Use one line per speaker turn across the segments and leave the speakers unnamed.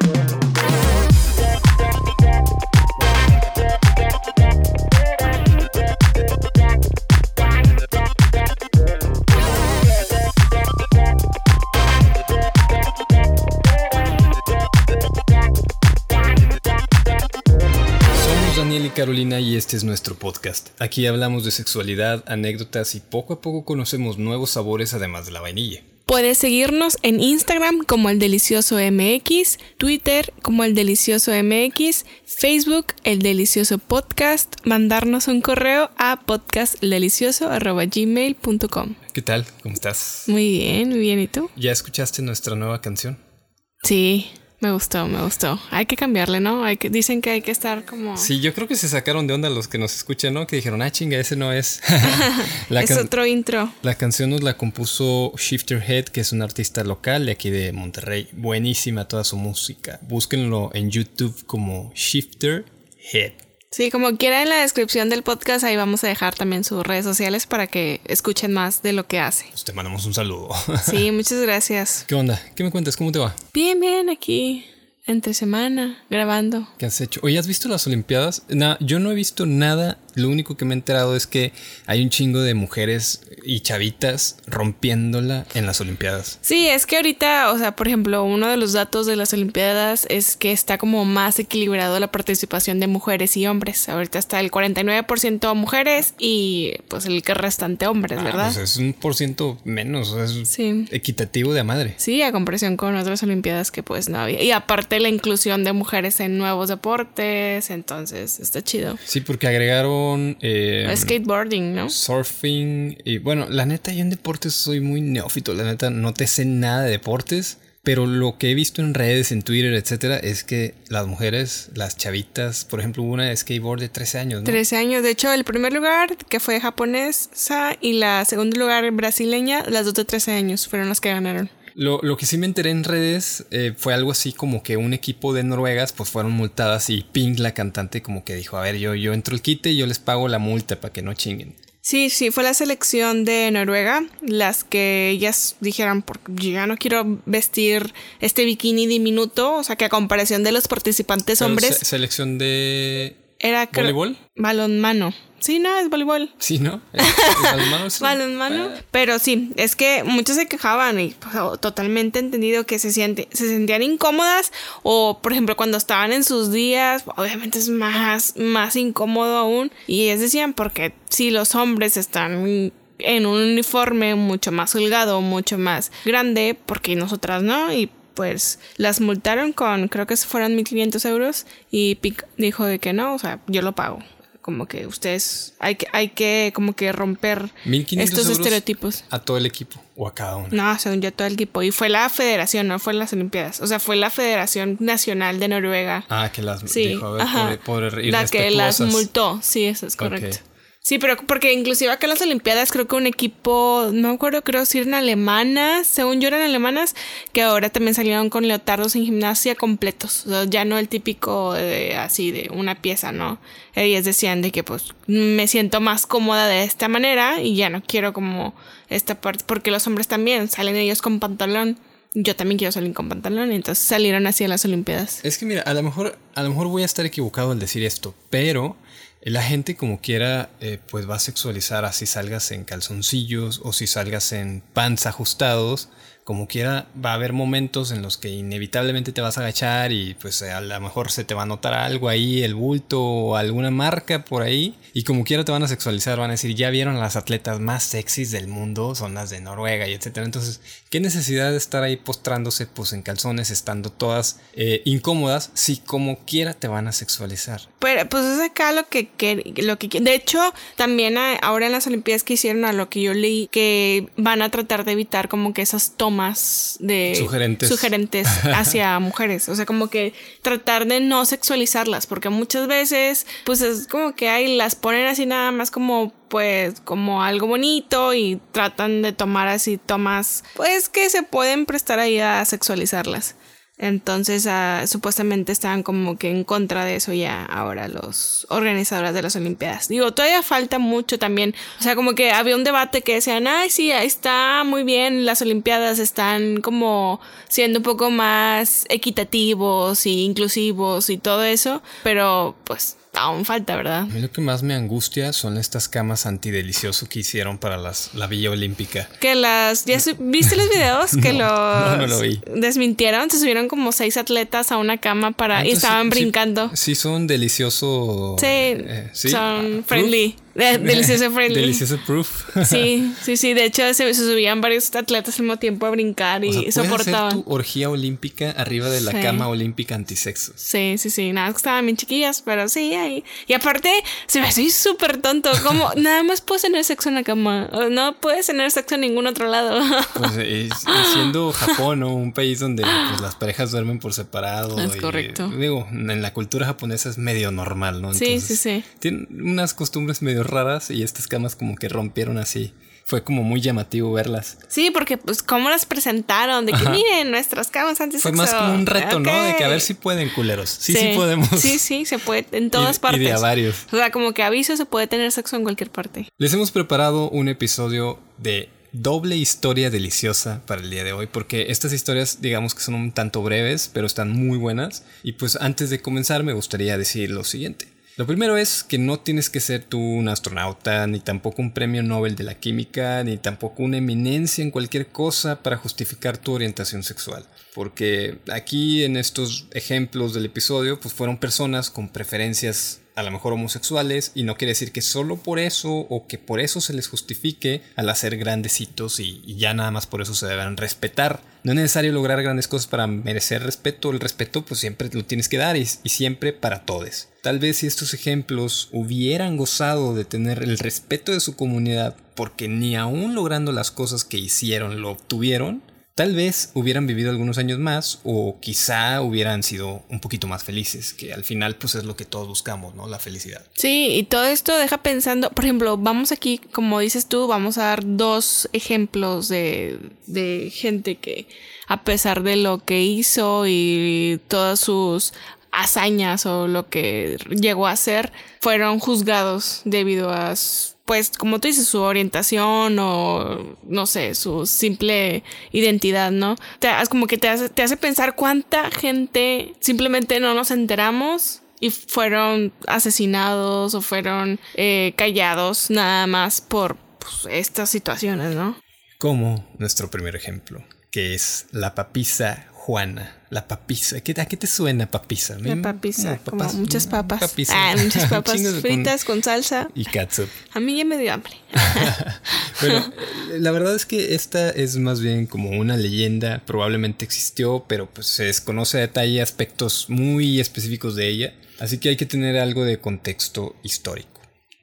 Yeah. Carolina y este es nuestro podcast. Aquí hablamos de sexualidad, anécdotas y poco a poco conocemos nuevos sabores además de la vainilla.
Puedes seguirnos en Instagram como el delicioso MX, Twitter como el delicioso MX, Facebook el delicioso podcast, mandarnos un correo a podcastdelicioso@gmail.com.
¿Qué tal? ¿Cómo estás?
Muy bien, muy bien, ¿y tú?
¿Ya escuchaste nuestra nueva canción?
Sí, me gustó, me gustó. Hay que cambiarle, ¿no? Hay que dicen que hay que estar como
Sí, yo creo que se sacaron de onda los que nos escuchan, ¿no? Que dijeron, ah, chinga, ese no es. la,
es otro intro.
la canción nos la compuso Shifter Head, que es un artista local de aquí de Monterrey. Buenísima toda su música. Búsquenlo en YouTube como Shifter Head.
Sí, como quiera en la descripción del podcast ahí vamos a dejar también sus redes sociales para que escuchen más de lo que hace.
Pues te mandamos un saludo.
Sí, muchas gracias.
¿Qué onda? ¿Qué me cuentas? ¿Cómo te va?
Bien, bien, aquí entre semana grabando.
¿Qué has hecho? Oye, ¿has visto las Olimpiadas? Na- yo no he visto nada. Lo único que me he enterado es que hay un chingo de mujeres y chavitas rompiéndola en las Olimpiadas.
Sí, es que ahorita, o sea, por ejemplo, uno de los datos de las Olimpiadas es que está como más equilibrado la participación de mujeres y hombres. Ahorita está el 49% mujeres y pues el que restante hombres,
Ah,
¿verdad?
pues es un por ciento menos. o sea, es
Sí.
equitativo de a madre.
Sí, a comparación con otras Olimpiadas que pues no había. Y aparte la inclusión de mujeres en nuevos deportes, entonces está chido.
Sí, porque agregaron eh,
Skateboarding, ¿no?
surfing. Y bueno, la neta, yo en deportes soy muy neófito. La neta, no te sé nada de deportes. Pero lo que he visto en redes, en Twitter, etcétera, es que las mujeres, las chavitas, por ejemplo, hubo una de skateboard de 13 años, ¿no?
13 años. De hecho, el primer lugar que fue japonesa y la segundo lugar brasileña, las dos de 13 años fueron las que ganaron.
Lo, lo que sí me enteré en redes eh, fue algo así como que un equipo de noruegas pues fueron multadas y Pink, la cantante, como que dijo, a ver, yo, yo entro el quite y yo les pago la multa para que no chinguen.
Sí, sí, fue la selección de Noruega las que ellas dijeron, porque yo ya no quiero vestir este bikini diminuto, o sea que a comparación de los participantes
Pero
hombres,
se- selección de...
era
¿Voleibol?
balonmano. Sí, no, es voleibol.
Sí, ¿no? ¿El- el balonmano es-
Balonmano. Pero sí, es que muchos se quejaban y pues, totalmente entendido que se, siente, se sentían incómodas o, por ejemplo, cuando estaban en sus días, obviamente es más, más incómodo aún. Y ellos decían, porque si los hombres están en un uniforme mucho más holgado, mucho más grande, porque nosotras no, y pues las multaron con, creo que fueron 1500 euros y Pic dijo de que no, o sea, yo lo pago. Como que ustedes, hay que, hay que como que romper
1500
estos estereotipos.
A todo el equipo o a cada uno.
No, según yo todo el equipo. Y fue la federación, no fue las Olimpiadas. O sea, fue la Federación Nacional de Noruega.
Ah, que las
Sí,
dijo, a ver,
la que las multó. Sí, eso es correcto. Sí, pero porque inclusive acá en las Olimpiadas creo que un equipo, no me acuerdo, creo si eran alemanas, según yo eran alemanas, que ahora también salieron con leotardos en gimnasia completos. Ya no el típico de, así de una pieza, ¿no? Ellas decían de que pues me siento más cómoda de esta manera y ya no quiero como esta parte, porque los hombres también salen ellos con pantalón. Yo también quiero salir con pantalón, entonces salieron así a las Olimpiadas.
Es que mira, a lo mejor, a lo mejor voy a estar equivocado al decir esto, pero la gente como quiera, eh, pues va a sexualizar así salgas en calzoncillos o si salgas en pants ajustados. Como quiera, va a haber momentos en los que inevitablemente te vas a agachar y pues a lo mejor se te va a notar algo ahí, el bulto o alguna marca por ahí. Y como quiera te van a sexualizar, van a decir, ya vieron las atletas más sexys del mundo, son las de Noruega y etcétera. Entonces, ¿qué necesidad de estar ahí postrándose pues en calzones, estando todas eh, incómodas, si como quiera te van a sexualizar?
Pero pues es acá lo que, lo que de hecho también a- ahora en las olimpiadas que hicieron a lo que yo leí que van a tratar de evitar como que esas tomas de
Sugerentes.
sugerentes hacia mujeres, o sea, como que tratar de no sexualizarlas porque muchas veces pues es como que ahí las ponen así nada más como pues como algo bonito y tratan de tomar así tomas pues que se pueden prestar ahí a sexualizarlas. Entonces, ah, supuestamente estaban como que en contra de eso ya ahora los organizadores de las Olimpiadas. Digo, todavía falta mucho también. O sea, como que había un debate que decían, ay, sí, está muy bien, las Olimpiadas están como siendo un poco más equitativos y inclusivos y todo eso, pero pues aún falta, ¿verdad?
A mí lo que más me angustia son estas camas antidelicioso que hicieron para las, la Villa Olímpica.
Que las... ¿Ya viste los videos? que
no, no, lo vi.
desmintieron. Se subieron como seis atletas a una cama para... y estaban brincando.
Sí, son delicioso...
Sí, eh, son ah, Delicioso friendly.
Delicioso proof.
sí, sí, sí. De hecho, se, subían varios atletas al mismo tiempo a brincar y soportaban.
Hacer tu orgía olímpica arriba de la cama olímpica antisexo.
Sí, sí, sí. Nada, que estaban bien chiquillas, pero sí, ahí. Y aparte, se me hace súper tonto. Como nada más puedes tener sexo en la cama. No puedes tener sexo en ningún otro lado.
pues siendo Japón, o Un país donde pues, las parejas duermen por separado.
Es correcto.
Digo, en la cultura japonesa es medio normal, ¿no?
sí, sí, sí.
Tienen unas costumbres medio raras y estas camas como que rompieron así. Fue como muy llamativo verlas.
Sí, porque pues cómo las presentaron, de que miren nuestras camas antes
Fue más como un reto, ¿no? De que a ver si pueden culeros. Sí, sí, podemos.
Sí, sí, se puede en todas partes.
Y de a varios.
O sea, como que aviso se puede tener sexo en cualquier parte.
Les hemos preparado un episodio de doble historia deliciosa para el día de hoy, porque estas historias digamos que son un tanto breves, pero están muy buenas. Y pues antes de comenzar me gustaría decir lo siguiente. Lo primero es que no tienes que ser tú un astronauta, ni tampoco un premio Nobel de la química, ni tampoco una eminencia en cualquier cosa para justificar tu orientación sexual. Porque aquí en estos ejemplos del episodio, pues fueron personas con preferencias a lo mejor homosexuales y no quiere decir que solo por eso o que por eso se les justifique al hacer grandecitos y, y ya nada más por eso se deben respetar. No es necesario lograr grandes cosas para merecer respeto, el respeto pues siempre lo tienes que dar y, y siempre para todos. Tal vez si estos ejemplos hubieran gozado de tener el respeto de su comunidad porque ni aún logrando las cosas que hicieron lo obtuvieron, Tal vez hubieran vivido algunos años más o quizá hubieran sido un poquito más felices, que al final pues es lo que todos buscamos, ¿no? La felicidad.
Sí, y todo esto deja pensando, por ejemplo, vamos aquí, como dices tú, vamos a dar dos ejemplos de, de gente que a pesar de lo que hizo y todas sus hazañas o lo que llegó a hacer, fueron juzgados debido a pues como tú dices, su orientación o no sé, su simple identidad, ¿no? Te, como que te hace, te hace pensar cuánta gente simplemente no nos enteramos y fueron asesinados o fueron eh, callados nada más por pues, estas situaciones, ¿no?
Como nuestro primer ejemplo, que es la papisa Juana, la papisa. ¿A qué, te suena papisa?
La papisa, como muchas papas. Ah, muchas papas fritas con, salsa.
Y catsup.
A mí ya me dio hambre.
bueno, la verdad es que esta es más bien como una leyenda. Probablemente existió, pero pues se desconoce a detalle aspectos muy específicos de ella. Así que hay que tener algo de contexto histórico.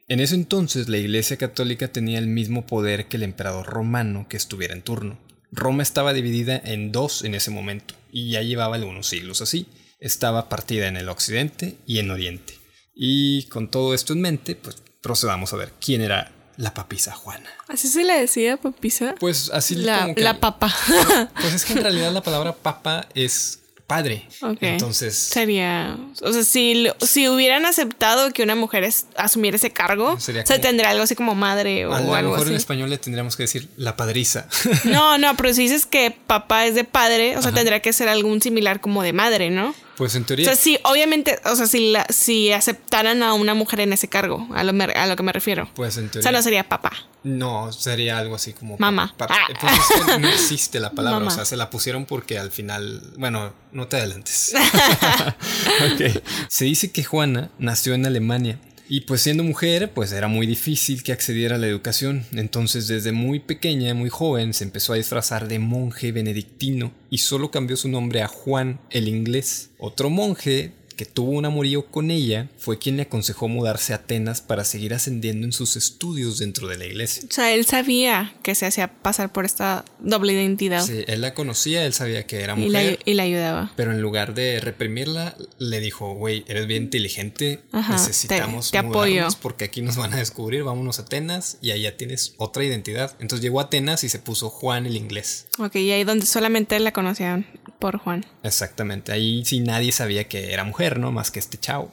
En ese entonces la Iglesia Católica tenía el mismo poder que el emperador romano que estuviera en turno. Roma estaba dividida en dos en ese momento, y ya llevaba algunos siglos así. Estaba partida en el occidente y en oriente. Y con todo esto en mente, pues procedamos a ver quién era la papisa Juana.
¿Así se le decía papisa?
Pues así
la, como la papa.
Pues es que en realidad la palabra papa es padre. Entonces.
Sería. O sea, si, si hubieran aceptado que una mujer asumiera ese cargo, se tendría algo así como madre o, algo así. A lo mejor
en español le tendríamos que decir la padriza.
No, no, pero si dices que papá es de padre, o sea, tendría que ser algún similar como de madre, ¿no?
Pues en teoría.
O sea, sí, obviamente, o sea, si, la, si aceptaran a una mujer en ese cargo, a lo, a lo que me refiero.
Pues en teoría.
O sea, no sería papá.
No, sería algo así como.
Mamá.
Papá. Ah. Pues no existe la palabra, o sea, se la pusieron porque al final. Bueno, no te adelantes. ok. Se dice que Juana nació en Alemania y pues siendo mujer, pues era muy difícil que accediera a la educación. Entonces desde muy pequeña, muy joven, se empezó a disfrazar de monje benedictino y solo cambió su nombre a Juan el inglés. Otro monje que tuvo un amorío con ella, fue quien le aconsejó mudarse a Atenas para seguir ascendiendo en sus estudios dentro de la iglesia.
O sea, él sabía que se hacía pasar por esta doble identidad.
Sí, él la conocía, él sabía que era mujer.
Y la, ayudaba.
Pero en lugar de reprimirla, le dijo, güey, eres bien inteligente, necesitamos
te, apoyo.
porque aquí nos van a descubrir, vámonos a Atenas y allá tienes otra identidad. Entonces llegó a Atenas y se puso Juan el inglés.
Ok, y ahí donde solamente él la conocían por Juan.
Exactamente, ahí sí nadie sabía que era mujer, ¿no? Más que este chavo.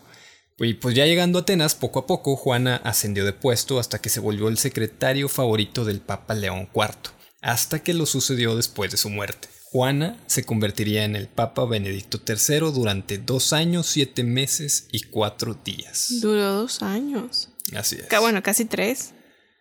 Y pues ya llegando a Atenas, poco a poco Juana ascendió de puesto hasta que se volvió el secretario favorito del Papa León IV, hasta que lo sucedió después de su muerte. Juana se convertiría en el Papa Benedicto III durante dos años, siete meses y cuatro días.
Duró dos años.
Así es.
Que bueno, casi tres.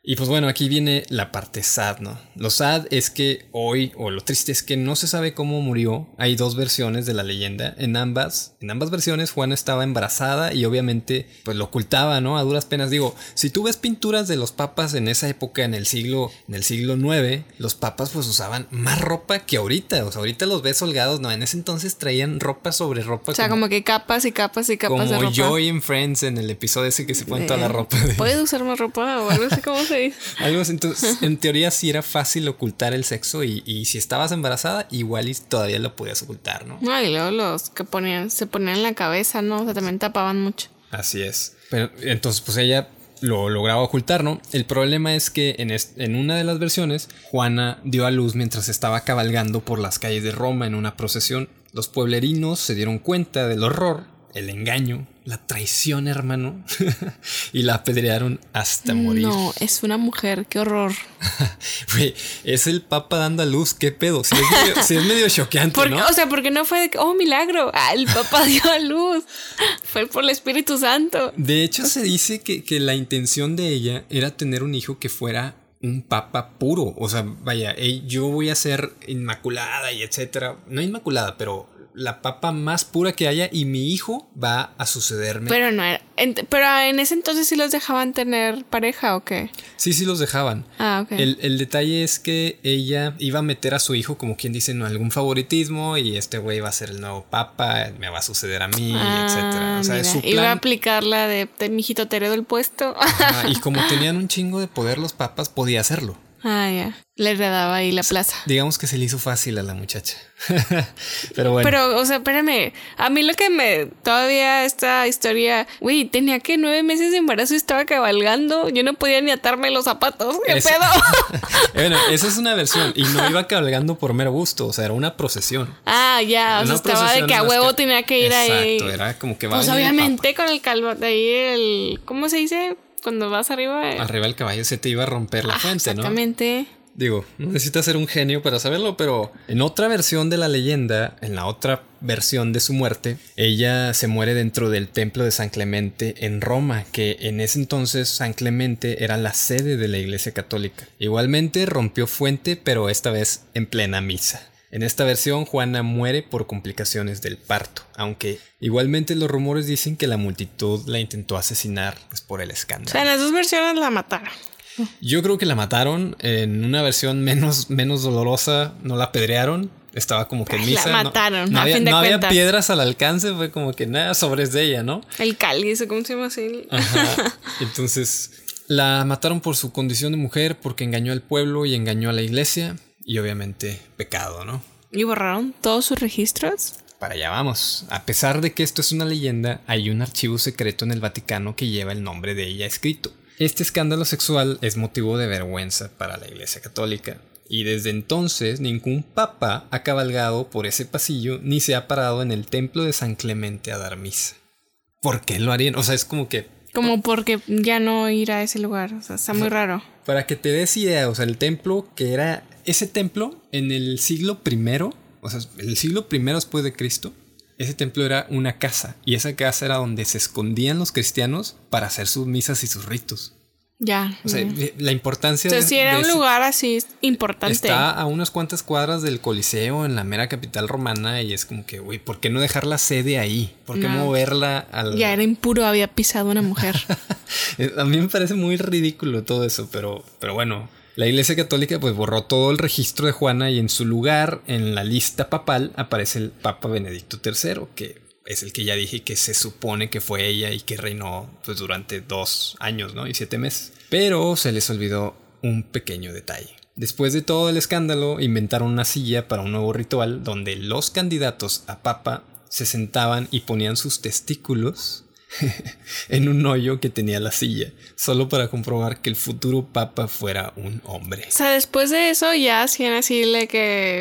Y pues bueno, aquí viene la parte sad, ¿no? Lo sad es que hoy, o lo triste es que no se sabe cómo murió. Hay dos versiones de la leyenda. En ambas, en ambas versiones, Juana estaba embarazada y obviamente, pues lo ocultaba, ¿no? A duras penas. Digo, si tú ves pinturas de los papas en esa época, en el siglo, en el siglo IX, los papas pues usaban más ropa que ahorita. O sea, ahorita los ves holgados, no. En ese entonces traían ropa sobre ropa.
O sea, como, que capas y capas y capas de ropa.
Como Joy en Friends en el episodio ese que se pone toda la ropa. De...
¿Puedes usar más ropa o algo así como se
algo entonces, en teoría sí era fácil ocultar el sexo y, si estabas embarazada, igual y todavía lo podías ocultar, ¿no?
No, y luego los que ponían, se ponían en la cabeza, ¿no? O sea, también tapaban mucho.
Así es. Pero entonces, pues ella lo lograba ocultar, ¿no? El problema es que en, en, una de las versiones, Juana dio a luz mientras estaba cabalgando por las calles de Roma en una procesión. Los pueblerinos se dieron cuenta del horror el engaño, la traición, hermano, y la apedrearon hasta morir.
No, es una mujer, qué horror.
es el Papa dando a luz, qué pedo. Si es medio, choqueante, ¿no?
O sea, porque no fue de que, oh, milagro, ah, el Papa dio a luz. Fue por el Espíritu Santo.
De hecho, se dice que, que la intención de ella era tener un hijo que fuera un papa puro. O sea, vaya, yo voy a ser inmaculada y etcétera. No inmaculada, pero la papa más pura que haya y mi hijo va a sucederme.
Pero no era. pero en ese entonces sí los dejaban tener pareja o qué?
Sí, sí los dejaban.
Ah, ok.
El, detalle es que ella iba a meter a su hijo, como quien dice, en algún favoritismo y este güey va a ser el nuevo papa, me va a suceder a mí, ah, etcétera. O sea,
su Iba a aplicar la de, de mi hijito te heredo el puesto.
y como tenían un chingo de poder los papas, podía hacerlo.
Ah, ya. Le heredaba ahí la plaza.
Digamos que se le hizo fácil a la muchacha. Pero bueno.
Pero, o sea, espérame. A mí lo que me. Todavía esta historia. Güey, tenía que nueve meses de embarazo y estaba cabalgando. Yo no podía ni atarme los zapatos. ¿Qué pedo?
bueno, esa es una versión. Y no iba cabalgando por mero gusto. O sea, era una procesión.
Ah, ya. O sea, estaba de que a huevo tenía que ir ahí.
Exacto. Era como que va
Pues obviamente con el calvo de ahí el. ¿Cómo se dice? Cuando vas arriba.
Eh. Arriba el caballo se te iba a romper la fuente,
¿no? Exactamente.
Digo, no necesitas ser un genio para saberlo, pero en otra versión de la leyenda, en la otra versión de su muerte, ella se muere dentro del templo de San Clemente en Roma, que en ese entonces San Clemente era la sede de la Iglesia Católica. Igualmente rompió fuente, pero esta vez en plena misa. En esta versión, Juana muere por complicaciones del parto, aunque igualmente los rumores dicen que la multitud la intentó asesinar pues, por el escándalo.
O sea, en las dos versiones la mataron.
Yo creo que la mataron. En una versión menos, menos dolorosa, no la apedrearon. Estaba como que en misa.
La mataron.
No,
había,
no había, piedras al alcance, fue como que nada, sobres de ella, ¿no?
El cáliz, ¿cómo se llama así?
Entonces, la mataron por su condición de mujer, porque engañó al pueblo y engañó a la iglesia y obviamente pecado, ¿no?
¿Y borraron todos sus registros?
Para allá vamos. A pesar de que esto es una leyenda, hay un archivo secreto en el Vaticano que lleva el nombre de ella escrito. Este escándalo sexual es motivo de vergüenza para la Iglesia Católica, y desde entonces ningún papa ha cabalgado por ese pasillo ni se ha parado en el templo de San Clemente a dar misa. ¿Por qué lo harían? O sea, es como que...
Como porque ya no ir a ese lugar, o sea, está muy raro.
Para que te des idea, o sea, el templo que era ese templo en el siglo primero, o sea, el siglo primero después de Cristo, ese templo era una casa y esa casa era donde se escondían los cristianos para hacer sus misas y sus ritos.
Ya.
O sea, la importancia.
O sea, si era un lugar así importante.
Está a unas cuantas cuadras del Coliseo en la mera capital romana y es como que, güey, ¿por qué no dejar la sede ahí? ¿Por qué moverla al.
Ya era impuro, había pisado una mujer.
a mí me parece muy ridículo todo eso, pero, pero bueno, la Iglesia Católica pues borró todo el registro de Juana y en su lugar, en la lista papal, aparece el Papa Benedicto III, que es el que ya dije que se supone que fue ella y que reinó pues durante dos años, ¿no? Y siete meses. Pero se les olvidó un pequeño detalle. Después de todo el escándalo, inventaron una silla para un nuevo ritual donde los candidatos a papa se sentaban y ponían sus testículos en un hoyo que tenía la silla, solo para comprobar que el futuro papa fuera un hombre.
O sea, después de eso ya hacían así le que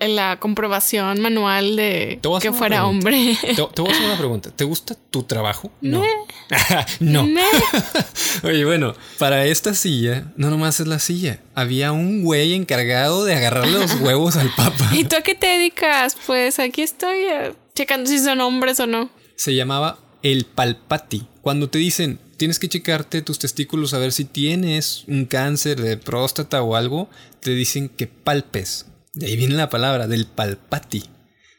el- la comprobación manual de que fuera hombre.
Te, te voy a hacer una pregunta. ¿Te gusta tu trabajo? No. no. Oye, bueno, para esta silla, no nomás es la silla. Había un güey encargado de agarrarle los huevos al papa.
¿Y tú a qué te dedicas? Pues aquí estoy eh, checando si son hombres o no.
Se llamaba el palpati. Cuando te dicen, tienes que checarte tus testículos a ver si tienes un cáncer de próstata o algo, te dicen que palpes. De ahí viene la palabra, del palpati.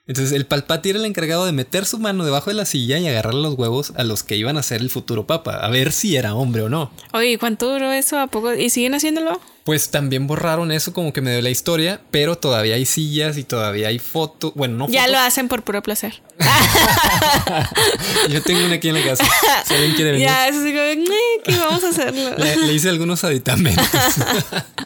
Entonces el palpati era el encargado de meter su mano debajo de la silla y agarrar los huevos a los que iban a ser el futuro papa, a ver si era hombre o no.
Oye, ¿cuánto duró eso? ¿A poco? ¿Y siguen haciéndolo?
Pues también borraron eso como que me dio la historia, pero todavía hay sillas y todavía hay fotos. Bueno, no
Ya
fotos.
lo hacen por puro placer.
Yo tengo una aquí en la casa. Si alguien quiere venir.
Ya, eso sí, como, "Eh, ¿qué vamos a hacerlo?
Le, le hice algunos aditamentos.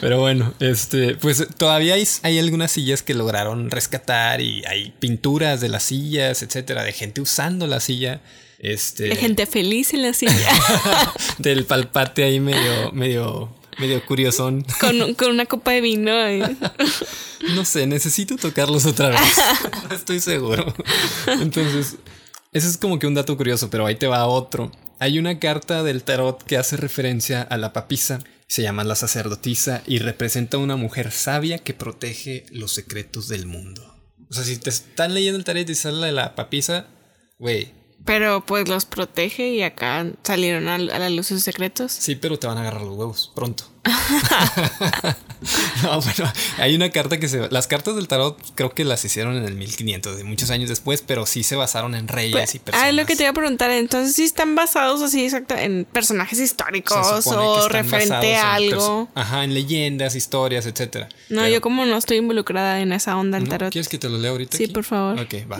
Pero bueno, este, pues todavía hay, hay algunas sillas que lograron rescatar y hay pinturas de las sillas, etcétera, de gente usando la silla. Este,
De gente feliz en la silla.
del palpate ahí medio, medio, medio curiosón.
con, con una copa de vino. y-
No sé, necesito tocarlos otra vez. No estoy seguro. Entonces, ese es como que un dato curioso, pero ahí te va otro. Hay una carta del tarot que hace referencia a la papisa. Se llama la sacerdotisa y representa a una mujer sabia que protege los secretos del mundo. O sea, si te están leyendo el tarot y sale la papisa, güey,
Pero pues los protege y acá salieron a, a la luz sus secretos.
Sí, pero te van a agarrar los huevos pronto. no, bueno, hay una carta que se... Las cartas del tarot creo que las hicieron en el 1500, de muchos años después, pero sí se basaron en reyes
Pues,
y personas.
ah, es lo que te iba a preguntar. Entonces, sí están basados así exacto en personajes históricos o referente a algo.
Ajá, en leyendas, historias, etcétera.
No,
Pero-
yo como no estoy involucrada en esa onda del
¿no?
tarot.
¿Quieres que te lo lea ahorita?
Sí,
aquí?
por favor.
Ok, va,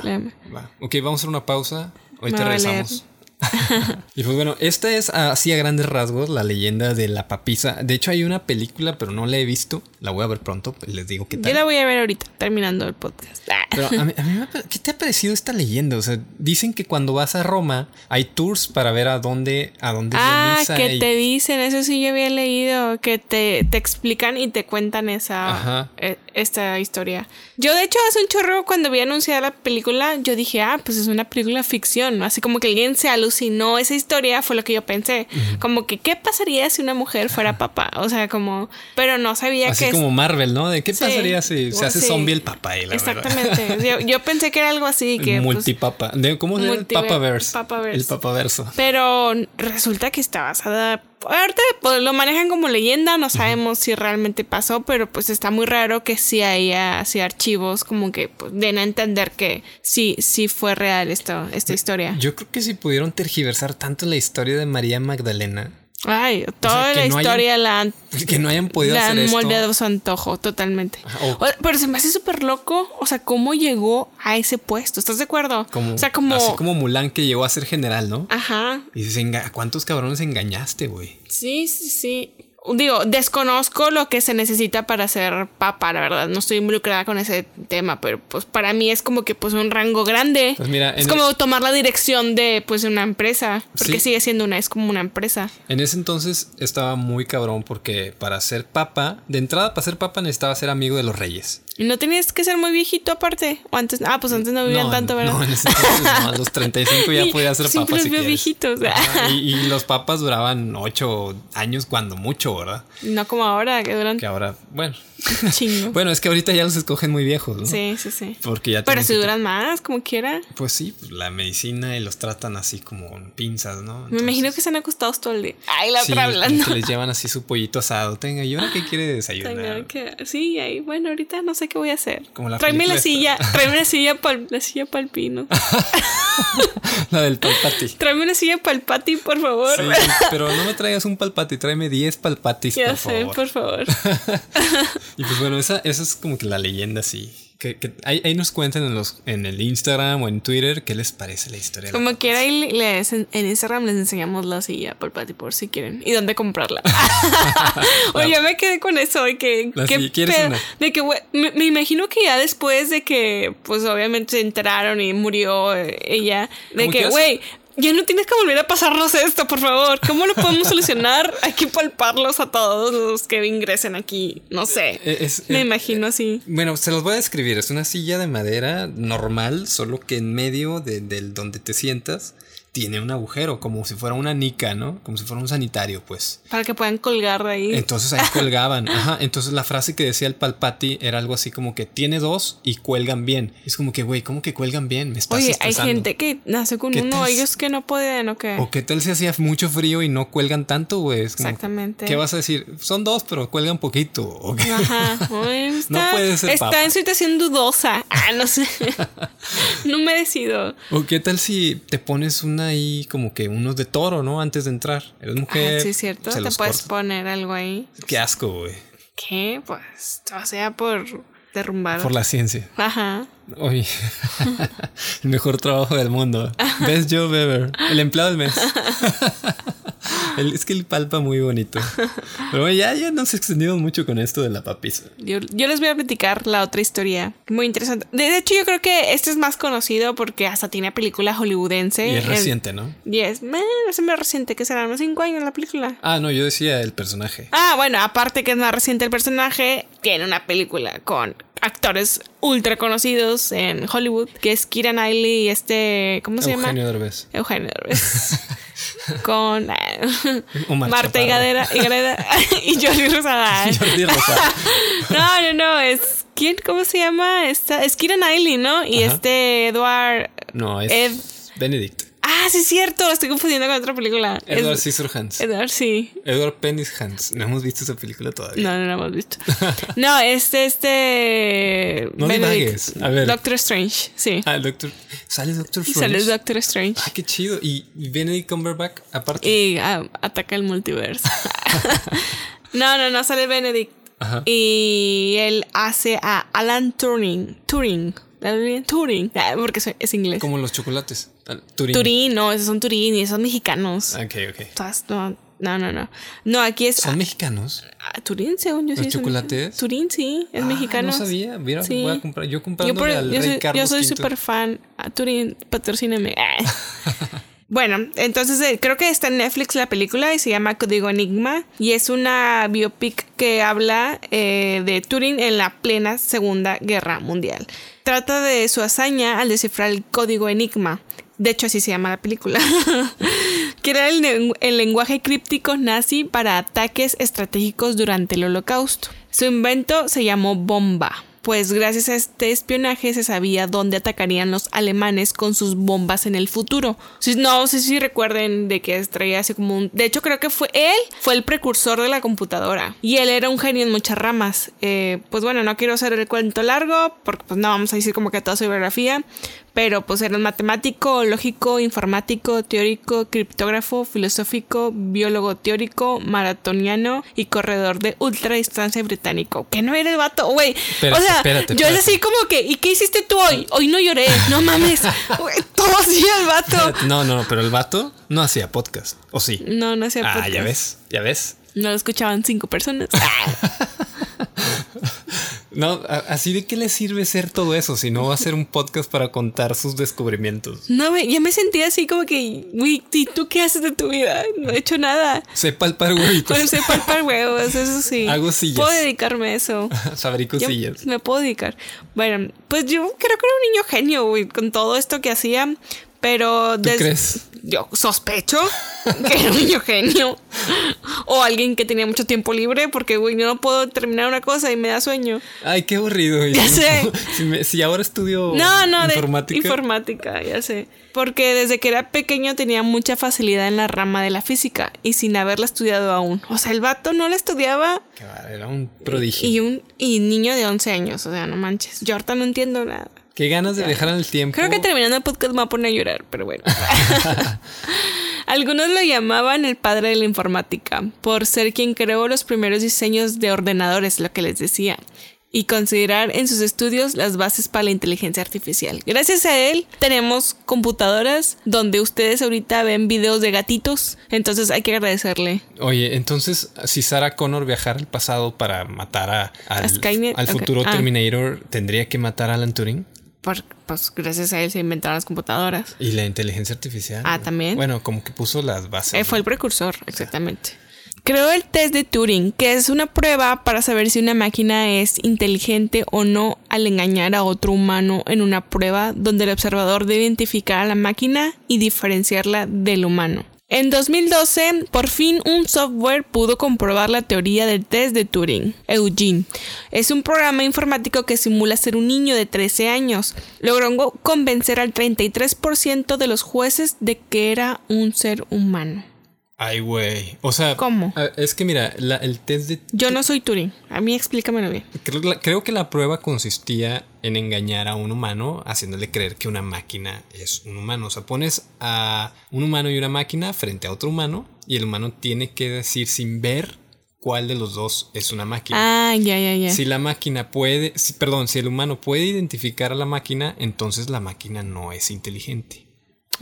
va. Ok, vamos a hacer una pausa. Ahorita
Me va a
regresamos. y pues bueno, esta es así a grandes rasgos la leyenda de la papisa. De hecho, hay una película, pero no la he visto. La voy a ver pronto. Les digo qué tal.
Yo la voy a ver ahorita, terminando el podcast.
Pero a mí, a mí me ha pa- ¿qué te ha parecido esta leyenda? O sea, dicen que cuando vas a Roma hay tours para ver a dónde, a dónde es la
Ah,
misa
que
y-
te dicen, eso sí yo había leído, que te, te explican y te cuentan esa eh, esta historia. Yo de hecho hace un chorro cuando vi anunciada la película, yo dije, ah, pues es una película ficción, ¿no? así como que alguien se alucinó esa historia, fue lo que yo pensé, como que qué pasaría si una mujer fuera papá, o sea, como, pero no sabía
Así
que
como Marvel, ¿no? ¿De qué
Sí.
pasaría si se hace
Sí.
zombie el papá? Y la.
Exactamente. Yo, yo pensé que era algo así que pues,
Multipapa. De- ¿Cómo se llama? Papaverse.
Papaverse.
El papaverso.
Pero resulta que está basada. Ahorita pues, lo manejan como leyenda, no sabemos si realmente pasó, pero pues está muy raro que sí haya así archivos como que pues, den a entender que sí, sí fue real esta, esta historia.
Yo creo que si pudieron tergiversar tanto la historia de María Magdalena,
Ay, toda la
no hayan
historia la han,
que no hayan podido
la
hacer
han moldeado su antojo, totalmente.
o-
O- pero se me hace súper loco, o sea, cómo llegó a ese puesto, ¿estás de acuerdo?
Como,
o sea, como...
Así como Mulan que llegó a ser general, ¿no?
Ajá,
Y dices, "Enga- ¿a cuántos cabrones engañaste, güey?
Sí, sí, sí. Digo, desconozco lo que se necesita para ser papa, la verdad. No estoy involucrada con ese tema, pero pues para mí es como que pues un rango grande.
Pues mira,
es como tomar la dirección de pues una empresa, porque
Sí.
sigue siendo una, es como una empresa.
En ese entonces estaba muy cabrón porque para ser papa, de entrada para ser papa necesitaba ser amigo de los reyes.
Y no tenías que ser muy viejito aparte. O antes, ah, pues antes no vivían tanto, ¿verdad?
No, en ese entonces no, a los 35 ya podía ser
siempre
papa
los
si
viejitos.
Y, y los papas duraban 8 años cuando mucho, ¿verdad?
no como ahora, que duran
Que ahora, bueno.
chingo.
Bueno, es que ahorita ya los escogen muy viejos, ¿no?
Sí, sí, sí.
Porque ya
Pero si duran más, como quiera.
Pues sí, pues la medicina y los tratan así como con pinzas, ¿no?
Me imagino que se han acostados todo el día. Ay, la
sí,
otra hablando.
que les llevan así su pollito asado. Tenga, ¿y ahora qué quiere desayunar?
Que- Sí, ahí, bueno, ahorita no sé qué voy a hacer.
Como la
tráeme la silla, tráeme la silla para la silla para el pino.
La del palpati.
tráeme una silla para el pati, por favor.
Sí, pero no me traigas un palpati, tráeme 10 palpatis,
ya
por
sé,
favor.
por favor.
Y pues bueno, esa, esa es como que la leyenda así, Que, que ahí, ahí nos cuenten en, los, en el Instagram o en Twitter qué les parece la historia. la
Como
papa.
quiera, ahí les, en Instagram les enseñamos la silla por Patty por si quieren. Y dónde comprarla. Oye, me quedé con eso. De que,
La
qué
silla, ¿quieres
pedo?
una?
De que, me, me imagino que ya después de que, pues obviamente se enteraron y murió eh, ella, de que,
que
güey, ya no tienes que volver a pasarnos esto, por favor. ¿Cómo lo podemos solucionar? Hay que palparlos a todos los que ingresen aquí. No sé.
Eh, es-
me
eh,
imagino así.
Bueno, se los voy a describir. Es una silla de madera normal, solo que en medio de, del donde te sientas tiene un agujero, como si fuera una nica, ¿no? Como si fuera un sanitario, pues.
Para que puedan colgar de ahí.
Entonces ahí colgaban. Ajá. Entonces la frase que decía el Palpati era algo así como que tiene dos y cuelgan bien. Es como que, güey, ¿cómo que cuelgan bien? Me estás
Oye, hay gente que nace con
¿Qué
uno,
tal
ellos que no pueden o qué.
O qué tal si hacía mucho frío y no cuelgan tanto, güey.
Exactamente.
¿Qué vas a decir? Son dos, pero cuelgan poquito. ¿o qué?
Ajá. Oye, está,
puede ser
Está
papa.
en situación dudosa. Ah, no sé. no me decido.
¿O qué tal si te pones una ahí como que unos de toro, ¿no? Antes de entrar. Eres mujer.
Ah, sí, cierto.
se
Te
los
puedes poner algo ahí.
Qué asco, güey.
¿Qué? Pues, o sea, por derrumbar.
Por la ciencia.
Ajá.
Oye, el mejor trabajo del mundo. Best job ever. El empleado del mes. El- es que el palpa muy bonito. Pero bueno, ya, ya nos extendimos mucho con esto de la papiza.
Yo, yo les voy a platicar la otra historia. Muy interesante. De, hecho, yo creo que este es más conocido porque hasta tiene película hollywoodense.
Y es
El-
reciente, ¿no?
Y es, meh, es más reciente, que será unos 5 años la película.
Ah, no, yo decía el personaje.
Ah, bueno, aparte que es más reciente el personaje, tiene una película con actores ultra conocidos en Hollywood, que es Kira Knightley y este, ¿cómo se llama?
Eugenio Derbez.
Eugenio Derbez. con eh, Marta. Higadera, Higadera y Jordi Rosada.
Jordi Rosado.
no, no, no, es ¿quién? ¿Cómo se llama? Esta, es Kira Knightley, ¿no? Y
Ajá.
este Edward
No, es
Ed-
Benedict.
Ah, sí es cierto, estoy confundiendo con otra película.
Edward Scissorhands.
Edward, sí.
Edward Pennyhans. No hemos visto esa película todavía.
No, no lo hemos visto. No, este, este.
No divagues. A ver.
Doctor Strange, sí.
Ah, Doctor. Sale Doctor Strange.
sale Doctor Strange.
Ah, qué chido. Y y Benedict Cumberbatch, aparte.
Y ah, ataca el multiverso. no, no, no sale Benedict.
Ajá.
Y él hace a Alan Turing. Turing. Turing. Ah, Porque es- inglés.
Como los chocolates. Ah, Turín.
Turín, no, esos son Turín y esos son mexicanos.
Ok, ok.
Todas- No, no, no, no. No, aquí es.
¿Son mexicanos?
ah, Turín, según yo
¿Los
sí. son-
chocolates?
Turín, sí, es
Ah,
mexicano.
No sabía. Mira,
Sí.
voy a comprar. Yo
por-
al
yo
rey
soy,
Carlos
yo soy súper fan. Turín, patrocíneme. Ah. bueno, entonces eh, creo que está en Netflix la película y se llama Código Enigma. Y es una biopic que habla eh, de Turing en la plena Segunda Guerra Mundial. Trata de su hazaña al descifrar el código Enigma. De hecho, así se llama la película. que era el, len- el lenguaje críptico nazi para ataques estratégicos durante el holocausto. Su invento se llamó bomba. Pues gracias a este espionaje se sabía dónde atacarían los alemanes con sus bombas en el futuro. Si- No sé si recuerden de que traía así como un... De hecho creo que fue él, fue el precursor de la computadora. Y él era un genio en muchas ramas. Eh, pues bueno, no quiero hacer el cuento largo porque pues no vamos a decir como que toda su biografía. Pero pues era un matemático, lógico, informático, teórico, criptógrafo, filosófico, biólogo teórico, maratoniano y corredor de ultradistancia británico. Que no era el vato, güey. O sea,
espérate,
yo es así como que, ¿y qué hiciste tú hoy? Hoy no lloré, no mames. Güey, todo así el vato.
No, no, no, pero el vato no hacía podcast. ¿O sí?
No, no hacía
Ah,
podcast.
ya ves, ya ves.
No lo escuchaban cinco personas.
No, así de qué le sirve ser todo eso si no va a ser un podcast para contar sus descubrimientos.
No, ya me sentía así como que, güey, ¿y tú qué haces de tu vida? No he hecho nada.
Sé palpar huevitos.
Pues sé palpar huevos, eso sí.
Hago sillas.
Puedo dedicarme a eso.
Fabrico
Yo
sillas.
me puedo dedicar. Bueno, pues yo creo que era un niño genio, güey, con todo esto que hacía. Pero
¿Tú crees?
yo sospecho que era un niño genio. O alguien que tenía mucho tiempo libre, porque, güey, yo no puedo terminar una cosa y me da sueño.
Ay, qué aburrido.
Ya sé.
Si, me- si ahora estudio
No, no,
informática.
de informática, ya sé. Porque desde que era pequeño tenía mucha facilidad en la rama de la física y sin haberla estudiado aún. O sea, el vato no la estudiaba
Qué va, Era un prodigio.
y un y niño de 11 años, o sea, no manches. Yo ahorita no entiendo nada.
Qué ganas de viajar en el tiempo.
Creo que terminando el podcast me voy a poner a llorar, pero bueno. Algunos lo llamaban el padre de la informática, por ser quien creó los primeros diseños de ordenadores, lo que les decía. y considerar en sus estudios las bases para la inteligencia artificial. Gracias a él tenemos computadoras donde ustedes ahorita ven videos de gatitos, entonces hay que agradecerle.
Oye, entonces si Sarah Connor viajara al pasado para matar a, al,
A
al futuro
Ah.
Terminator, ¿tendría que matar a Alan Turing?
Por- pues gracias a él se inventaron las computadoras.
Y la inteligencia artificial.
Ah, también.
Bueno, como que puso las bases.
Eh, fue el precursor, exactamente. Creó el test de Turing, que es una prueba para saber si una máquina es inteligente o no al engañar a otro humano en una prueba donde el observador debe identificar a la máquina y diferenciarla del humano. En 2012, por fin un software pudo comprobar la teoría del test de Turing. Eugene es un programa informático que simula ser un niño de 13 años. Logró convencer al 33% de los jueces de que era un ser humano.
Ay, güey. O sea,
¿Cómo?
ah, Es que mira, la- el test de.
Yo no soy Turing. A mí explícamelo bien.
Creo, la- creo que la prueba consistía en engañar a un humano haciéndole creer que una máquina es un humano. O sea, pones a un humano y una máquina frente a otro humano y el humano tiene que decir sin ver cuál de los dos es una máquina.
Ah, ya, ya, ya.
Si la máquina puede, si- perdón, si el humano puede identificar a la máquina, entonces la máquina no es inteligente.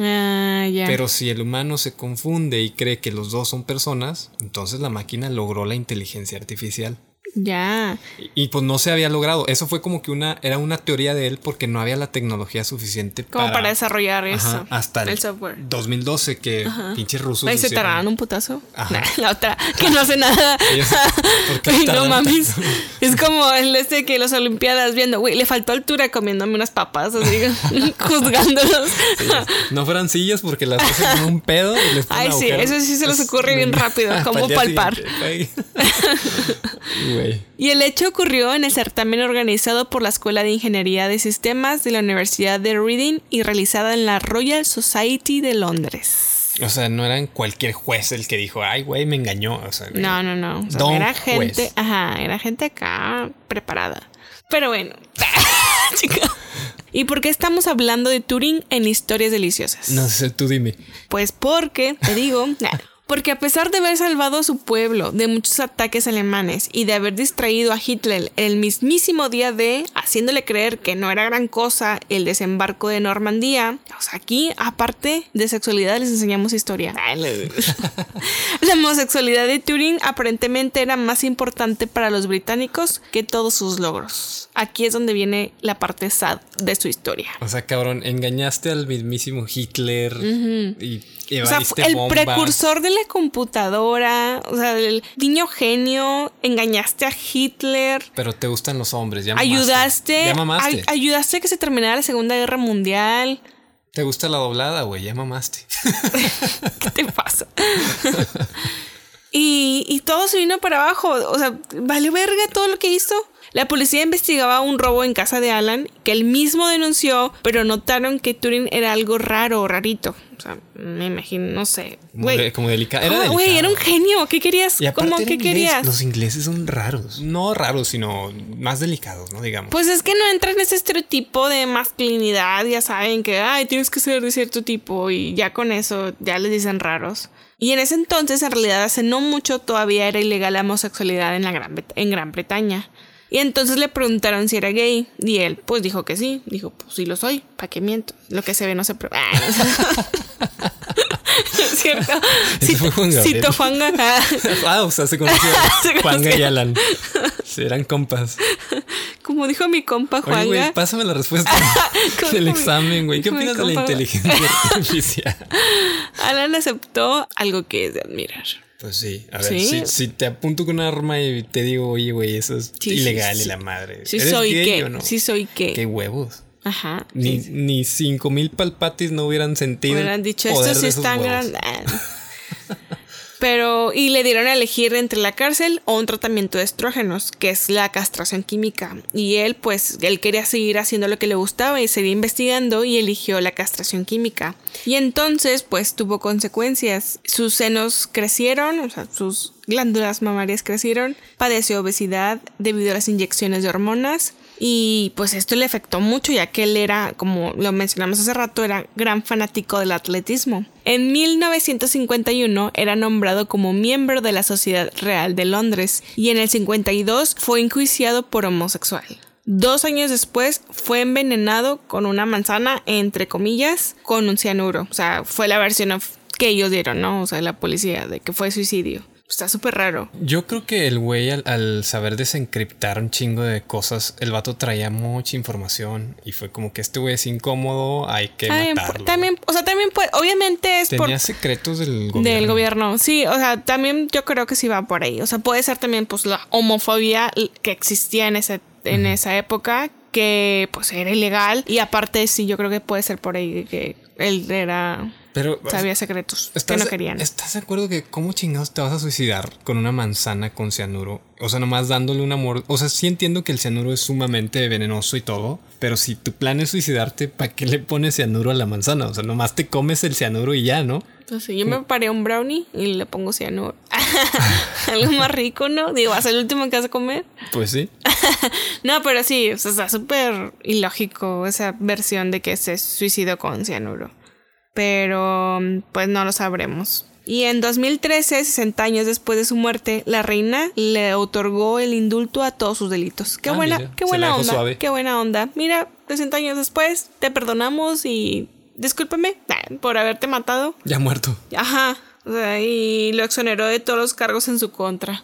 Ah, ya.
Pero si el humano se confunde y cree que los dos son personas, entonces la máquina logró la inteligencia artificial.
Ya.
Y, y, pues no se había logrado. Eso fue como que una, era una teoría de él porque no había la tecnología suficiente
Como para, desarrollar
Ajá,
eso.
hasta el,
el software.
2012 que pinches rusos
Ahí se tardaron un putazo.
Ajá.
La otra, que no hace nada.
Ellos, ¿por qué
Ay, no mames. Es como el este que las Olimpiadas viendo, güey, le faltó altura comiéndome unas papas, así, juzgándolos.
Sí, no fueran sillas porque las hacen en un pedo y les
Ay, sí, eso sí se les
Es-
ocurre bien rápido,
día
palpar. Y el hecho ocurrió en el certamen organizado por la Escuela de Ingeniería de Sistemas de la Universidad de Reading y realizada en la Royal Society de Londres.
O sea, no eran cualquier juez el que dijo, ay, güey, me engañó. O sea,
No, no, no. O sea,
Don
era
juez.
gente, ajá, era gente acá preparada. Pero bueno, chica. ¿Y por qué estamos hablando de Turing en historias deliciosas?
no sé, tú dime.
Pues porque, te digo, porque a pesar de haber salvado a su pueblo de muchos ataques alemanes y de haber distraído a Hitler el mismísimo día de, haciéndole creer que no era gran cosa el desembarco de Normandía, o sea, aquí, aparte de sexualidad, les enseñamos historia. La homosexualidad de Turing aparentemente era más importante para los británicos que todos sus logros. Aquí es donde viene la parte sad de su historia.
O sea, cabrón, engañaste al mismísimo Hitler y
O sea, el precursor de la computadora, o sea, el niño genio, engañaste a Hitler,
Pero te gustan los hombres, ya mamaste.
ayudaste,
Ya mamaste.
ay- ayudaste a que se terminara la Segunda Guerra Mundial.
Te gusta la doblada, güey, ya mamaste.
¿Qué te pasa? y, y todo se vino para abajo, o sea, vale verga todo lo que hizo. La policía investigaba un robo en casa de Alan que él mismo denunció, pero notaron que Turing era algo raro o rarito. O sea, me imagino, no sé.
Como,
Güey,
de- como delicado. Era delicado.
Güey, era un genio. ¿Qué querías?
Y aparte
¿Cómo
era
qué
inglés.
querías?
Los ingleses son raros. No raros, sino más delicados, ¿no? Digamos.
Pues es que no entra en ese estereotipo de masculinidad. Ya saben que, ay, tienes que ser de cierto tipo y ya con eso ya les dicen raros. Y en ese entonces, en realidad, hace no mucho todavía era ilegal la homosexualidad en, la Gran, en Gran Bretaña. Y entonces le preguntaron si era gay. Y él, pues dijo que sí. Dijo, pues sí lo soy. ¿Para qué miento? Lo que se ve no se prueba. Ah, cierto.
Fue Juan.
Cito Juan
ah, o sea, se conocieron. Juan y Alan. Sí, eran compas.
Como dijo mi compa
Oye,
Juan
güey, pásame la respuesta
¿Cómo
del examen, güey. ¿Qué opinas de la inteligencia artificial?
Alan aceptó algo que es de admirar.
Pues sí, a ver,
Sí.
si, si te apunto con un arma y te digo, oye, güey, eso es
Sí,
ilegal
sí.
y la madre.
Sí
¿Eres
soy
gay
que,
o no?
sí soy que.
Qué huevos.
Ajá.
Ni, ni cinco mil palpatis no hubieran sentido.
Hubieran dicho,
poder
esto sí
de
es
esos
tan
huevos".
grande. Pero, y le dieron a elegir entre la cárcel o un tratamiento de estrógenos, que es la castración química. Y él, pues, él quería seguir haciendo lo que le gustaba y seguir investigando y eligió la castración química. Y entonces, pues, tuvo consecuencias. Sus senos crecieron, o sea, sus glándulas mamarias crecieron, padeció obesidad debido a las inyecciones de hormonas. Y pues esto le afectó mucho ya que él era, como lo mencionamos hace rato, era gran fanático del atletismo. En 1951 era nombrado como miembro de la Sociedad Real de Londres y en el 52 fue enjuiciado por homosexual. Dos años después fue envenenado con una manzana, entre comillas, con un cianuro. O sea, fue la versión que ellos dieron, ¿no? O sea, la policía, de que fue suicidio. Está súper raro.
Yo creo que el güey, al, saber desencriptar un chingo de cosas, el vato traía mucha información y fue como que este güey es incómodo, hay que matarlo.
También, o sea, también puede, obviamente es
Tenía secretos del
gobierno. Del gobierno, sí, o sea, también yo creo que sí va por ahí. O sea, puede ser también, pues, la homofobia que existía en ese en esa época que pues era ilegal y aparte sí yo creo que puede ser por ahí que él era pero sabía secretos que no querían.
¿Estás de acuerdo que cómo chingados te vas a suicidar con una manzana con cianuro? O sea, nomás dándole un amor. O sea, sí entiendo que el cianuro es sumamente venenoso y todo, pero si tu plan es suicidarte, ¿para qué le pones cianuro a la manzana? O sea, nomás te comes el cianuro y ya, ¿no?
Pues sí, yo me paré un brownie y le pongo cianuro. Algo más rico, ¿no? Digo, ¿hasta el último que vas a comer?
Pues sí.
no, pero sí, o sea, está súper ilógico esa versión de que se suicidó con cianuro pero pues no lo sabremos. Y en 2013, 60 años después de su muerte, la reina le otorgó el indulto a todos sus delitos. Qué ah, buena, qué buena onda. Qué buena onda. Mira, 60 años después, te perdonamos y discúlpeme por haberte matado.
Ya muerto.
Ajá. y lo exoneró de todos los cargos en su contra.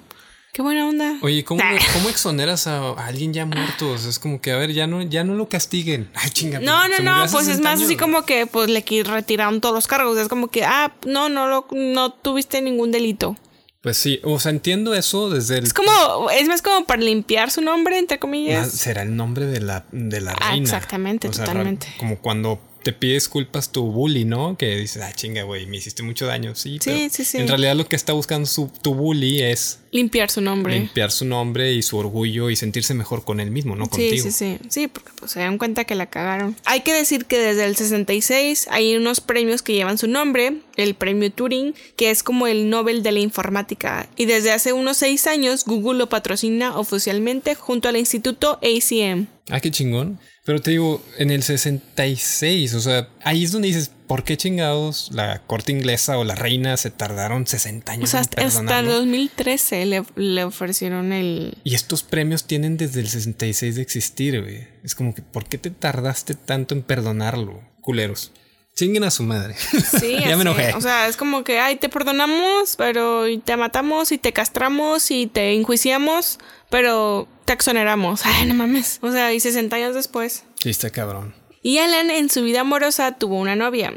Qué buena onda.
Oye, ¿cómo, ¿cómo exoneras a alguien ya muerto? es como que, a ver, ya no, ya no lo castiguen. Ay, chinga.
No, no, no, pues es más así como que pues le retiraron todos los cargos. Es como que, ah, no, no, lo, no tuviste ningún delito.
Pues sí, o sea, entiendo eso desde el...
Es como, es más como para limpiar su nombre, entre comillas.
será el nombre de la, de la ah, reina.
exactamente, totalmente.
como cuando te pide disculpas tu bully, ¿no? Que dices, ah, chinga, güey, me hiciste mucho daño. Sí, sí, sí, sí. En realidad lo que está buscando su, tu bully es...
Limpiar su nombre.
Limpiar su nombre y su orgullo y sentirse mejor con él mismo, ¿no?
Contigo. Sí, sí, sí. Sí, porque pues se dan cuenta que la cagaron. Hay que decir que desde el 66 hay unos premios que llevan su nombre. El premio Turing, que es como el Nobel de la Informática. Y desde hace unos seis años Google lo patrocina oficialmente junto al Instituto ACM.
Ah, qué chingón. Pero te digo, en el 66, o sea, ahí es donde dices, ¿por qué chingados la corte inglesa o la reina se tardaron 60 años?
O sea, hasta, hasta el 2013 le, le, ofrecieron el...
Y estos premios tienen desde el 66 de existir, güey. Es como que, ¿por qué te tardaste tanto en perdonarlo, culeros? Chinguen a su madre.
Sí, ya me enojé. O sea, es como que, ay, te perdonamos, pero te matamos y te castramos y te enjuiciamos, pero te exoneramos. Ay, no mames. O sea, y 60 años después.
Sí, está cabrón.
Y Alan en su vida amorosa tuvo una novia.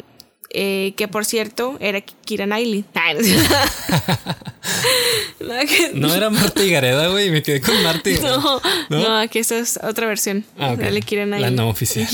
Eh, que por cierto era Kira Knightley.
no, era Marta Gareda, güey. Me quedé con Marta.
No, no, aquí esa es otra versión. Ah, Kira
La no oficial.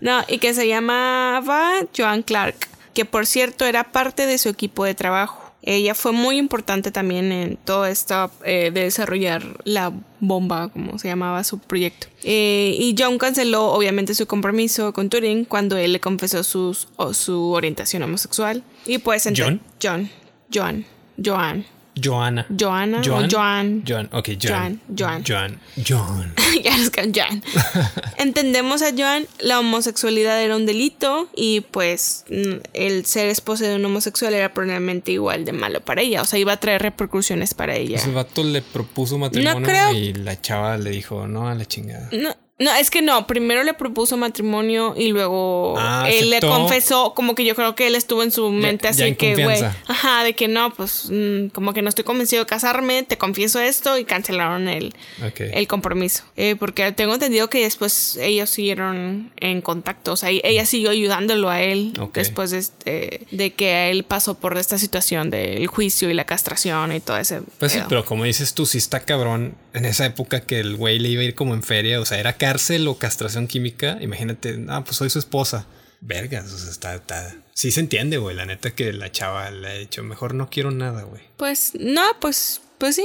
no, y que se llamaba Joan Clark. Que por cierto era parte de su equipo de trabajo. Ella fue muy importante también en todo esto eh, de desarrollar la bomba, como se llamaba su proyecto. Eh, y John canceló obviamente su compromiso con Turing cuando él le confesó sus, su orientación homosexual. Y pues...
¿John?
John. John. Joan.
Joana.
Joana Joan. Joan.
Joan, ok, Joan.
Joan.
Joan. Joan.
ya nos Joan. Entendemos a Joan, la homosexualidad era un delito y pues mm, el ser esposa de un homosexual era probablemente igual de malo para ella. O sea, iba a traer repercusiones para ella.
Ese vato le propuso matrimonio y la chava le dijo, no, a la chingada.
No, no, es que no, primero le propuso matrimonio y luego ah, él le confesó, como que yo creo que él estuvo en su mente así que, güey, ajá, de que no, pues mm, como que no estoy convencido de casarme, te confieso esto y cancelaron el, el compromiso. Eh, porque tengo entendido que después ellos siguieron en contacto, o sea, ella siguió ayudándolo a él después de, este, de que él pasó por esta situación del juicio y la castración y todo ese.
Pues sí, pero como dices tú, si está cabrón en esa época que el güey le iba a ir como en feria, o sea, era cárcel o castración química, imagínate, ah, pues soy su esposa. Vergas, o sea, está, está... Sí se entiende, güey, la neta que la chava le ha dicho, mejor no quiero nada, güey.
Pues, no, pues, pues sí,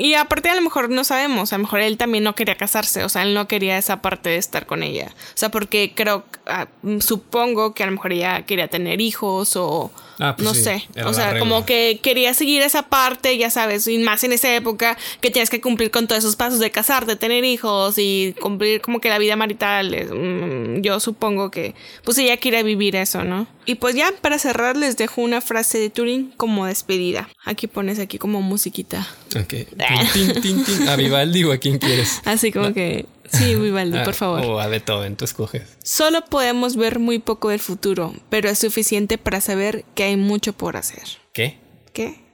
y aparte a lo mejor no sabemos, a lo mejor él también no quería casarse, o sea, él no quería esa parte de estar con ella. O sea, porque creo, ah, supongo que a lo mejor ella quería tener hijos o
Ah, pues
no
sí,
sé. O sea, como que quería seguir esa parte, ya sabes, y más en esa época que tienes que cumplir con todos esos pasos de casarte, tener hijos y cumplir como que la vida marital. mm, yo supongo que pues ella quiere vivir eso, ¿no? Y pues ya, para cerrar, les dejo una frase de Turing como despedida. Aquí pones aquí como musiquita.
Ok. Tin, tin, tin, tin. ¿A Vivaldi o a quién quieres?
Así como que, sí, Vivaldi,
Ah,
por favor.
O a Beethoven, tú escoges.
Solo podemos ver muy poco del futuro, pero es suficiente para saber que hay mucho por hacer.
¿Qué?
¿Qué?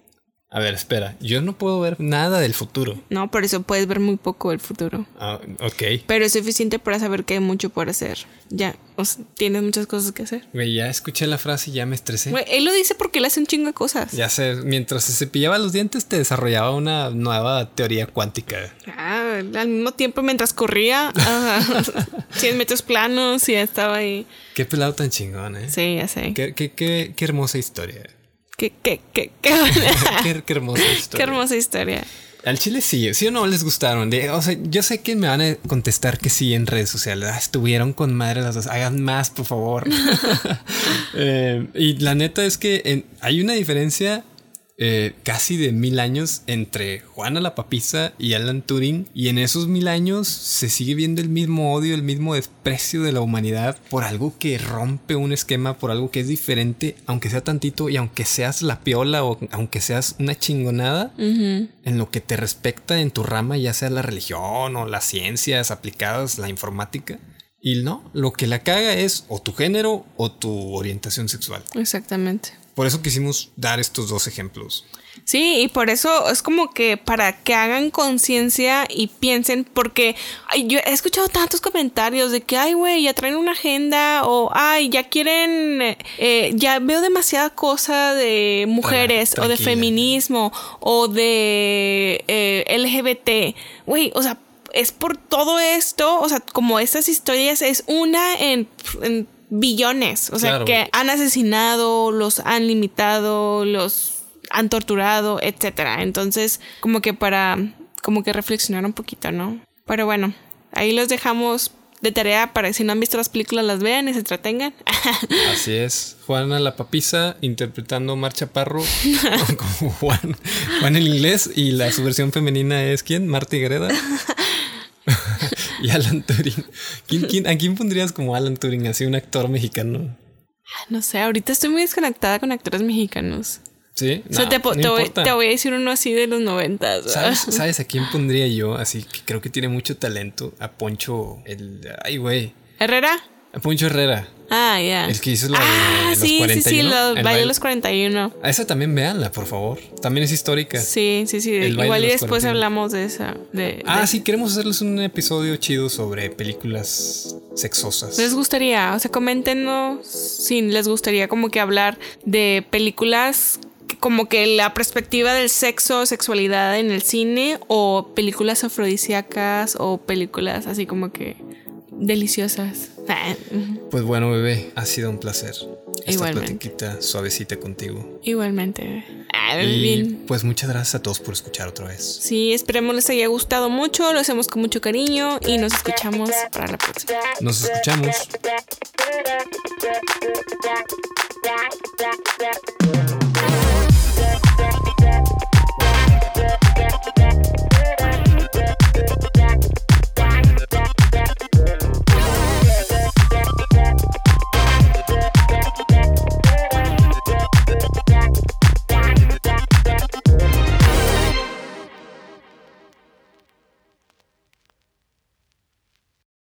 A ver, espera. Yo no puedo ver nada del futuro.
No, por eso puedes ver muy poco del futuro.
Ah, ok.
Pero es suficiente para saber que hay mucho por hacer. Ya, o sea, tienes muchas cosas que hacer.
Güey, ya escuché la frase y ya me estresé.
Güey, él lo dice porque él hace un chingo de cosas.
Ya sé, mientras se cepillaba los dientes te desarrollaba una nueva teoría cuántica.
Ah, al mismo tiempo, mientras corría, ajá, 100 metros planos y ya estaba ahí.
Qué pelado tan chingón, ¿eh?
Sí, ya sé.
Qué, qué, qué, qué hermosa historia.
Qué, qué, qué, qué,
qué, qué hermosa
qué
historia.
hermosa historia.
Al chile sí, sí o no les gustaron. De- o sea, yo sé que me van a contestar que sí en redes sociales. Ah, estuvieron con madre las dos. Hagan más, por favor. Eh, y la neta es que en- hay una diferencia eh, casi de mil años entre Juana la Papisa y Alan Turing. Y en esos mil años se sigue viendo el mismo odio, el mismo desprecio de la humanidad por algo que rompe un esquema, por algo que es diferente, aunque sea tantito y aunque seas la piola o aunque seas una chingonada en lo que te respecta en tu rama, ya sea la religión o las ciencias aplicadas, la informática. Y no, lo que la caga es o tu género o tu orientación sexual.
Exactamente.
Por eso quisimos dar estos dos ejemplos.
Sí, y por eso es como que para que hagan conciencia y piensen, porque ay, yo he escuchado tantos comentarios de que, ay, güey, ya traen una agenda o, ay, ya quieren, eh, ya veo demasiada cosa de mujeres o de feminismo o de eh, LGBT. Güey, o sea, es por todo esto, o sea, como estas historias es una en, en billones, o sea, que han asesinado, los han limitado, los han torturado, etcétera. Entonces, como que para como que reflexionar un poquito, ¿no? Pero bueno, ahí los dejamos de tarea para que si no han visto las películas las vean y se entretengan.
Así es. Juana la Papisa interpretando Mar Chaparro como Juan. Juan en inglés y la su versión femenina es ¿quién? Marta Gareda. y Alan Turing. ¿Quién, quién, a quién pondrías como Alan Turing? Así un actor mexicano.
no sé, ahorita estoy muy desconectada con actores mexicanos.
Sí.
o sea,
No,
te, po-
no
te voy,
importa.
te voy a decir uno así de los noventas.
¿Sabes, ¿Sabes a quién pondría yo? Así que creo que tiene mucho talento. A Poncho, el. Ay, güey.
¿Herrera?
Poncho Herrera.
Ah, ya.
El que hizo la de
ah,
los
sí, sí,
41.
sí, los
el
baile de los 41.
A esa también véanla, por favor. También es histórica.
Sí, sí, sí.
El baile
Igual y después
41.
hablamos de esa. De,
Ah,
de-
sí, queremos hacerles un episodio chido sobre películas sexosas.
¿Les gustaría? O sea, coméntenos si les gustaría como que hablar de películas como que la perspectiva del sexo, sexualidad en el cine o películas afrodisíacas o películas así como que deliciosas.
Pues bueno, bebé, ha sido un placer. Esta
Igualmente.
platiquita suavecita contigo.
Igualmente. Ah,
Y
bien.
pues muchas gracias a todos por escuchar otra vez.
Sí, esperemos les haya gustado mucho, lo hacemos con mucho cariño y nos escuchamos para la próxima.
Nos escuchamos.